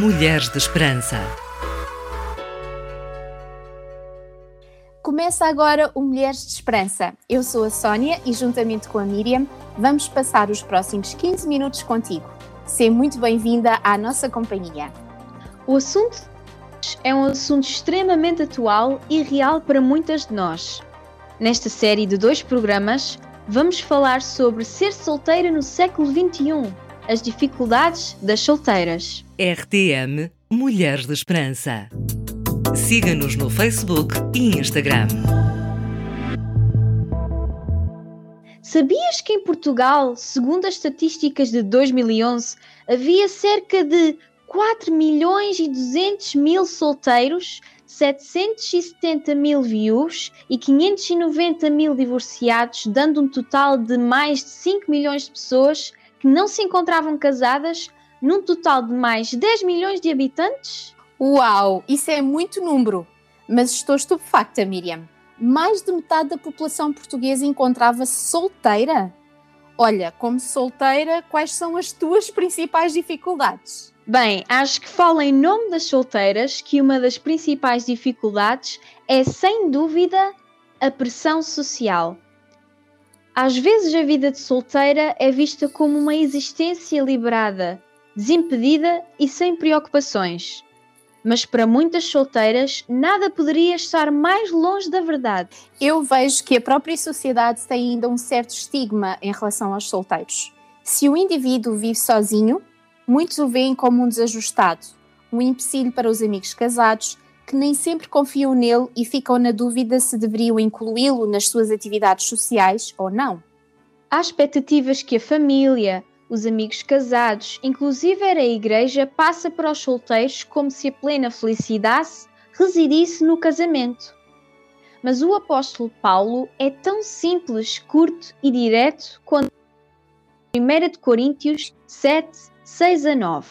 Mulheres de Esperança. Começa agora o Mulheres de Esperança. Eu sou a Sónia e, juntamente com a Miriam, vamos passar os próximos 15 minutos contigo. Seja muito bem-vinda à nossa companhia. O assunto é um assunto extremamente atual e real para muitas de nós. Nesta série de dois programas, vamos falar sobre ser solteira no século XXI, as dificuldades das solteiras. RTM Mulheres de Esperança. Siga-nos no Facebook e Instagram. Sabias que em Portugal, segundo as estatísticas de 2011, havia cerca de 4 milhões e 200 mil solteiros, 770 mil viúvos e 590 mil divorciados, dando um total de mais de 5 milhões de pessoas que não se encontravam casadas, num total de mais de 10 milhões de habitantes? Uau, isso é muito número! Mas estou estupefacta, Miriam. Mais de metade da população portuguesa encontrava-se solteira? Olha, como solteira, quais são as tuas principais dificuldades? Bem, acho que falo em nome das solteiras que uma das principais dificuldades é, sem dúvida, a pressão social. Às vezes a vida de solteira é vista como uma existência liberada, desimpedida e sem preocupações. Mas para muitas solteiras, nada poderia estar mais longe da verdade. Eu vejo que a própria sociedade tem ainda um certo estigma em relação aos solteiros. Se o indivíduo vive sozinho, Muitos o veem como um desajustado, um empecilho para os amigos casados, que nem sempre confiam nele e ficam na dúvida se deveriam incluí-lo nas suas atividades sociais ou não. Há expectativas que a família, os amigos casados, inclusive a igreja, passa para os solteiros como se a plena felicidade residisse no casamento. Mas o apóstolo Paulo é tão simples, curto e direto quanto 1 Coríntios 7, 6 a 9.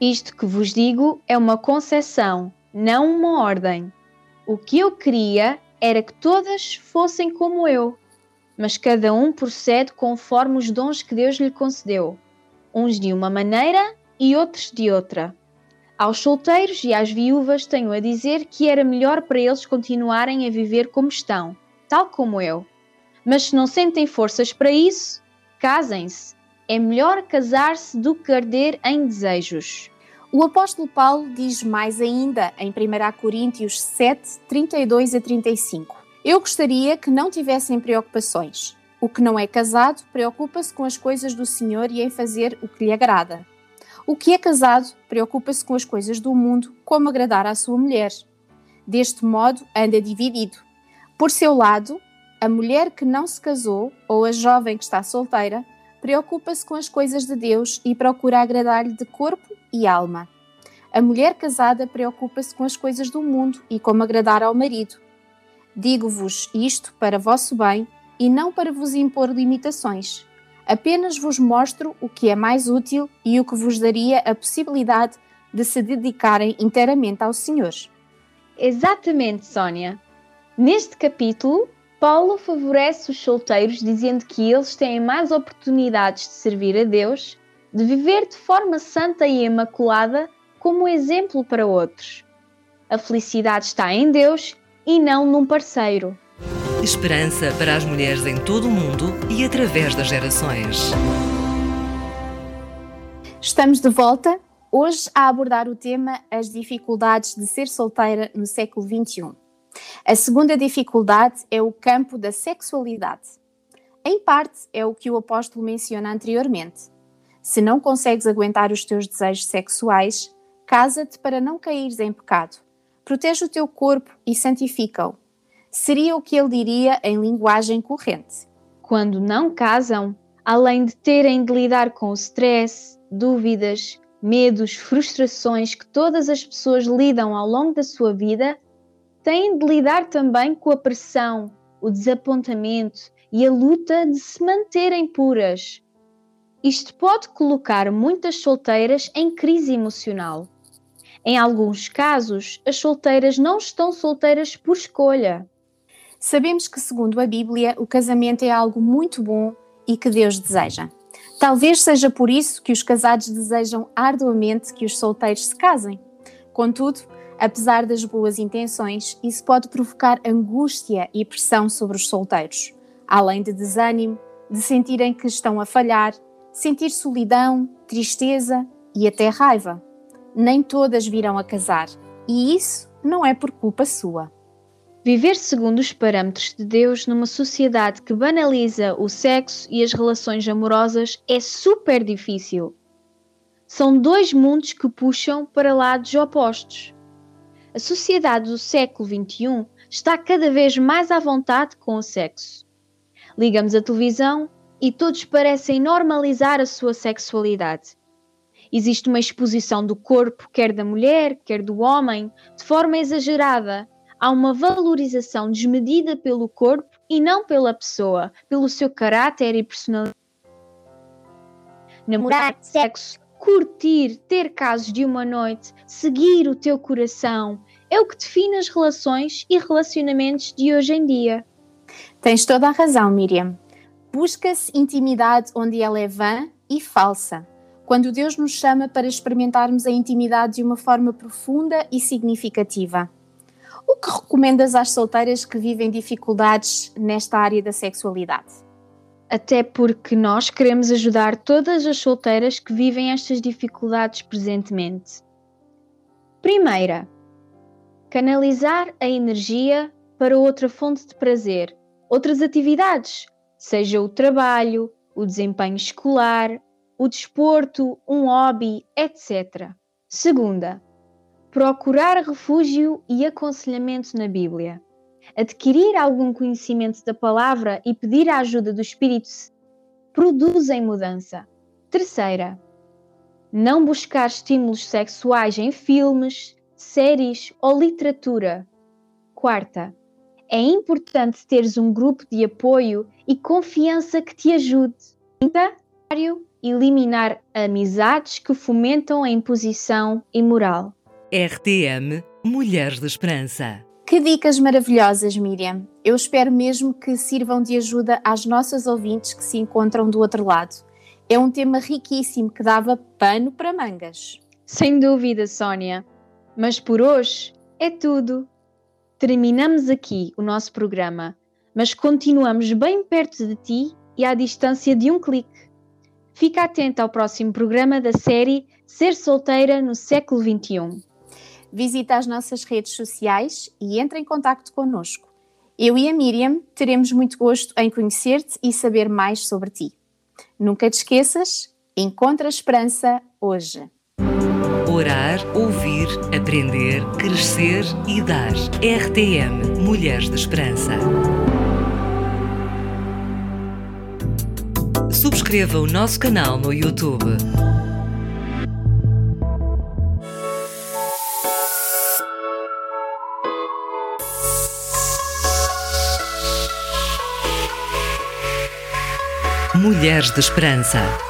Isto que vos digo é uma concessão, não uma ordem. O que eu queria era que todas fossem como eu, mas cada um procede conforme os dons que Deus lhe concedeu, uns de uma maneira e outros de outra. Aos solteiros e às viúvas tenho a dizer que era melhor para eles continuarem a viver como estão, tal como eu. Mas se não sentem forças para isso, casem-se é melhor casar-se do que arder em desejos. O apóstolo Paulo diz mais ainda em 1 Coríntios 7, 32 a 35. Eu gostaria que não tivessem preocupações. O que não é casado preocupa-se com as coisas do Senhor e em fazer o que lhe agrada. O que é casado preocupa-se com as coisas do mundo, como agradar à sua mulher. Deste modo, anda dividido. Por seu lado, a mulher que não se casou ou a jovem que está solteira preocupa-se com as coisas de Deus e procura agradar-lhe de corpo e alma. A mulher casada preocupa-se com as coisas do mundo e como agradar ao marido. Digo-vos isto para vosso bem e não para vos impor limitações. Apenas vos mostro o que é mais útil e o que vos daria a possibilidade de se dedicarem inteiramente ao Senhor. Exatamente, Sónia. Neste capítulo, Paulo favorece os solteiros dizendo que eles têm mais oportunidades de servir a Deus, de viver de forma santa e imaculada como exemplo para outros. A felicidade está em Deus e não num parceiro. Esperança para as mulheres em todo o mundo e através das gerações. Estamos de volta, hoje a abordar o tema As dificuldades de ser solteira no século XXI. A segunda dificuldade é o campo da sexualidade. Em parte, é o que o apóstolo menciona anteriormente. Se não consegues aguentar os teus desejos sexuais, casa-te para não caíres em pecado. Protege o teu corpo e santifica-o. Seria o que ele diria em linguagem corrente. Quando não casam, além de terem de lidar com o stress, dúvidas, medos, frustrações que todas as pessoas lidam ao longo da sua vida, têm de lidar também com a pressão, o desapontamento e a luta de se manterem puras. Isto pode colocar muitas solteiras em crise emocional. Em alguns casos, as solteiras não estão solteiras por escolha. Sabemos que, segundo a Bíblia, o casamento é algo muito bom e que Deus deseja. Talvez seja por isso que os casados desejam arduamente que os solteiros se casem. Contudo, apesar das boas intenções, isso pode provocar angústia e pressão sobre os solteiros, além de desânimo, de sentirem que estão a falhar, sentir solidão, tristeza e até raiva. Nem todas virão a casar, e isso não é por culpa sua. Viver segundo os parâmetros de Deus numa sociedade que banaliza o sexo e as relações amorosas é super difícil. São dois mundos que puxam para lados opostos. A sociedade do século XXI está cada vez mais à vontade com o sexo. Ligamos a televisão e todos parecem normalizar a sua sexualidade. Existe uma exposição do corpo, quer da mulher, quer do homem, de forma exagerada. Há uma valorização desmedida pelo corpo e não pela pessoa, pelo seu caráter e personalidade. Namorar, sexo, curtir, ter casos de uma noite, seguir o teu coração, é o que define as relações e relacionamentos de hoje em dia. Tens toda a razão, Miriam. Busca-se intimidade onde ela é vã e falsa. Quando Deus nos chama para experimentarmos a intimidade de uma forma profunda e significativa. O que recomendas às solteiras que vivem dificuldades nesta área da sexualidade? Até porque nós queremos ajudar todas as solteiras que vivem estas dificuldades presentemente. Primeira, canalizar a energia para outra fonte de prazer, outras atividades, seja o trabalho, o desempenho escolar, o desporto, um hobby, etc. Segunda, procurar refúgio e aconselhamento na Bíblia. Adquirir algum conhecimento da palavra e pedir a ajuda do Espírito produzem mudança. Terceira, não buscar estímulos sexuais em filmes, séries ou literatura. Quarta, é importante teres um grupo de apoio e confiança que te ajude. Quinta, eliminar amizades que fomentam a imposição imoral. RTM Mulheres de Esperança. Que dicas maravilhosas, Miriam. Eu espero mesmo que sirvam de ajuda às nossas ouvintes que se encontram do outro lado. É um tema riquíssimo que dava pano para mangas. Sem dúvida, Sónia. Mas por hoje é tudo. Terminamos aqui o nosso programa, mas continuamos bem perto de ti e à distância de um clique. Fica atento ao próximo programa da série Ser Solteira no Século XXI. Visita as nossas redes sociais e entre em contato connosco. Eu e a Miriam teremos muito gosto em conhecer-te e saber mais sobre ti. Nunca te esqueças, encontra esperança hoje. Orar, ouvir, aprender, crescer e dar. RTM Mulheres de Esperança. Subscreva o nosso canal no YouTube. Mulheres de Esperança.